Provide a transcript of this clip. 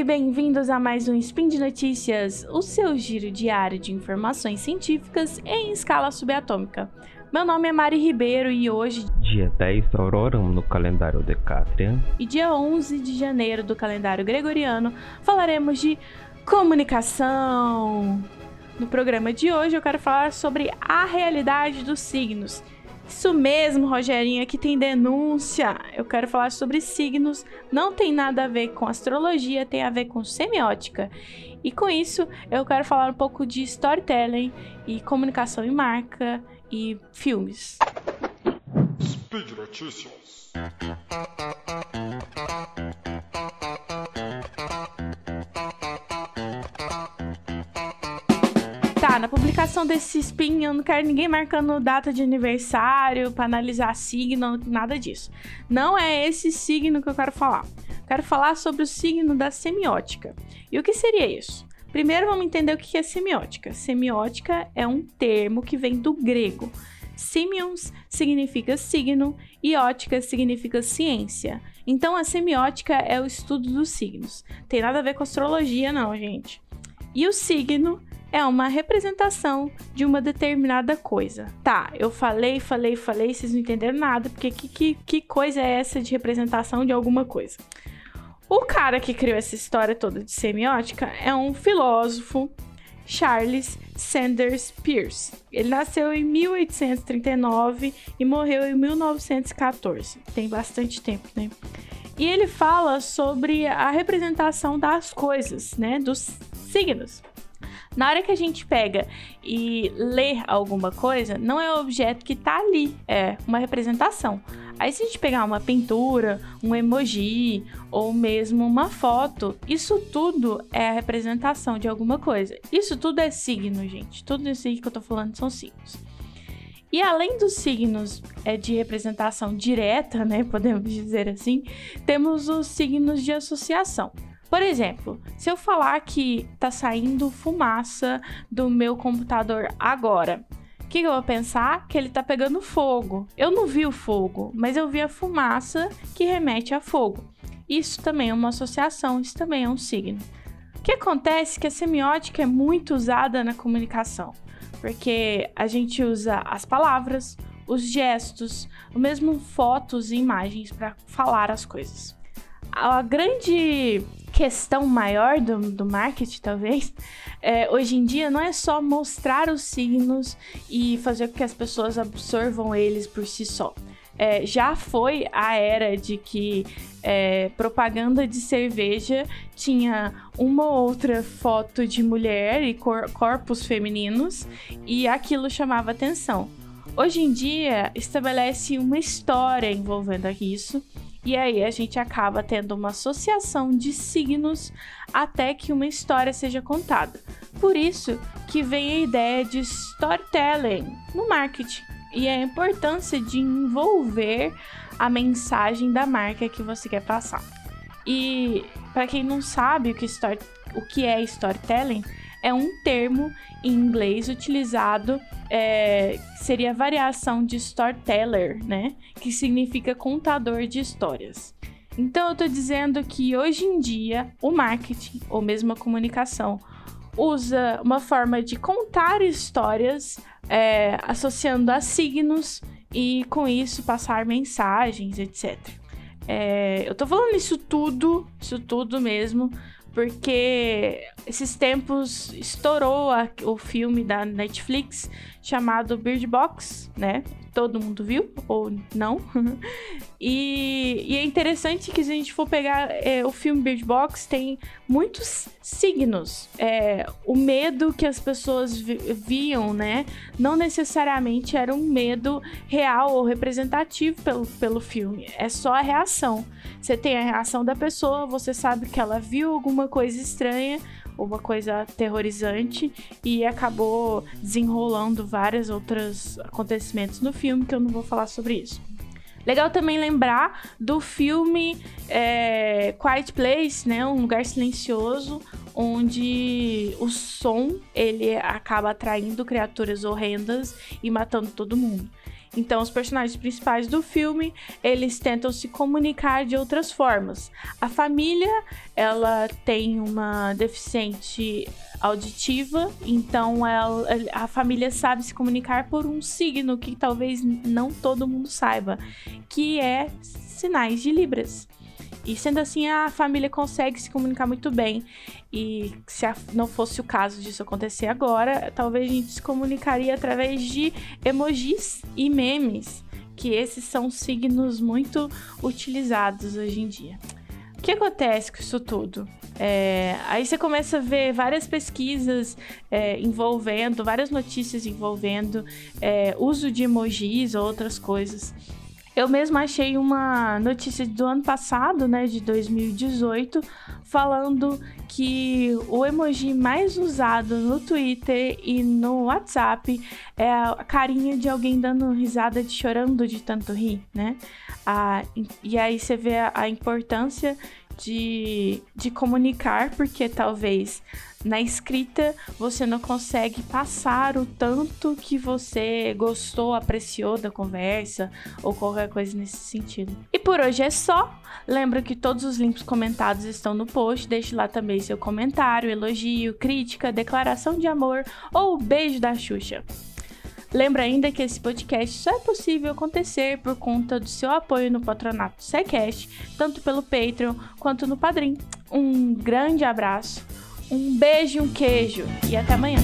bem-vindos a mais um Spin de Notícias, o seu giro diário de informações científicas em escala subatômica. Meu nome é Mari Ribeiro e hoje, dia 10 Auroram no calendário Decatrian, e dia 11 de janeiro do calendário gregoriano, falaremos de comunicação. No programa de hoje eu quero falar sobre a realidade dos signos isso mesmo, Rogerinho, aqui tem denúncia. Eu quero falar sobre signos. Não tem nada a ver com astrologia, tem a ver com semiótica. E com isso, eu quero falar um pouco de storytelling e comunicação em marca e filmes. Speed Notícias. Na publicação desse spin, eu não quero ninguém marcando data de aniversário para analisar signo, nada disso. Não é esse signo que eu quero falar. quero falar sobre o signo da semiótica. E o que seria isso? Primeiro vamos entender o que é semiótica. Semiótica é um termo que vem do grego. Simions significa signo e ótica significa ciência. Então a semiótica é o estudo dos signos. Tem nada a ver com astrologia, não, gente. E o signo é uma representação de uma determinada coisa. Tá, eu falei, falei, falei, vocês não entenderam nada, porque que, que, que coisa é essa de representação de alguma coisa? O cara que criou essa história toda de semiótica é um filósofo, Charles Sanders Peirce. Ele nasceu em 1839 e morreu em 1914. Tem bastante tempo, né? E ele fala sobre a representação das coisas, né? Dos signos. Na hora que a gente pega e lê alguma coisa, não é o objeto que tá ali, é uma representação. Aí se a gente pegar uma pintura, um emoji ou mesmo uma foto, isso tudo é a representação de alguma coisa. Isso tudo é signo, gente. Tudo isso aí que eu tô falando são signos. E além dos signos é, de representação direta, né, podemos dizer assim, temos os signos de associação. Por exemplo, se eu falar que tá saindo fumaça do meu computador agora, o que, que, eu vou pensar? Que ele tá pegando fogo. Eu não vi o fogo, mas eu vi a fumaça que remete a fogo. Isso também é uma associação, isso também é um signo. O que acontece é que a semiótica é muito usada na comunicação, porque a gente usa as palavras, os gestos, o mesmo fotos e imagens para falar as coisas. A grande questão maior do, do marketing, talvez, é, hoje em dia não é só mostrar os signos e fazer com que as pessoas absorvam eles por si só. É, já foi a era de que é, propaganda de cerveja tinha uma ou outra foto de mulher e cor corpos femininos e aquilo chamava atenção. Hoje em dia, estabelece uma história envolvendo isso e aí a gente acaba tendo uma associação de signos até que uma história seja contada. Por isso que vem a ideia de storytelling no marketing e a importância de envolver a mensagem da marca que você quer passar. E para quem não sabe o que, story, o que é storytelling, é um termo em inglês utilizado, é, seria a variação de storyteller, né? Que significa contador de histórias. Então eu estou dizendo que hoje em dia o marketing ou mesmo a comunicação usa uma forma de contar histórias é, associando a signos e com isso passar mensagens, etc. É, eu tô falando isso tudo, isso tudo mesmo, porque esses tempos estourou a, o filme da Netflix chamado Bird Box, né? Todo mundo viu ou não? e, e, é interessante que se a gente for pegar é, o filme Bird Box tem muitos signos. É, o medo que as pessoas vi viam, né? Não necessariamente era um medo real ou representativo pelo, pelo filme. É só a reação. Você tem a reação da pessoa, você sabe que ela viu alguma coisa estranha, uma coisa aterrorizante e acabou desenrolando vários outros acontecimentos no filme que eu não vou falar sobre isso. Legal também lembrar do filme é, Quiet Place, né, um lugar silencioso, onde o som ele acaba atraindo criaturas horrendas e matando todo mundo. Então, os personagens principais do filme, eles tentam se comunicar de outras formas. A família, ela tem uma deficiente auditiva, então ela, a família sabe se comunicar por um signo que talvez não todo mundo saiba, que é sinais de Libras. E sendo assim, a família consegue se comunicar muito bem. E se não fosse o caso disso acontecer agora, talvez a gente se comunicaria através de emojis e memes, que esses são signos muito utilizados hoje em dia. O que acontece com isso tudo? É, aí você começa a ver várias pesquisas é, envolvendo, várias notícias envolvendo é, uso de emojis ou outras coisas. Eu mesmo achei uma notícia do ano passado, né, de 2018, falando que o emoji mais usado no Twitter e no WhatsApp é a carinha de alguém dando risada de chorando de tanto rir, né? Ah, e aí você vê a, a importância de, de comunicar, porque talvez na escrita você não consegue passar o tanto que você gostou, apreciou da conversa ou qualquer coisa nesse sentido. E por hoje é só. Lembra que todos os links comentados estão no post. Deixe lá também seu comentário, elogio, crítica, declaração de amor ou beijo da Xuxa. Lembra ainda que esse podcast só é possível acontecer por conta do seu apoio no patronato SciCast, tanto pelo Patreon quanto no Padrim. Um grande abraço um beijo e um queijo. E até amanhã.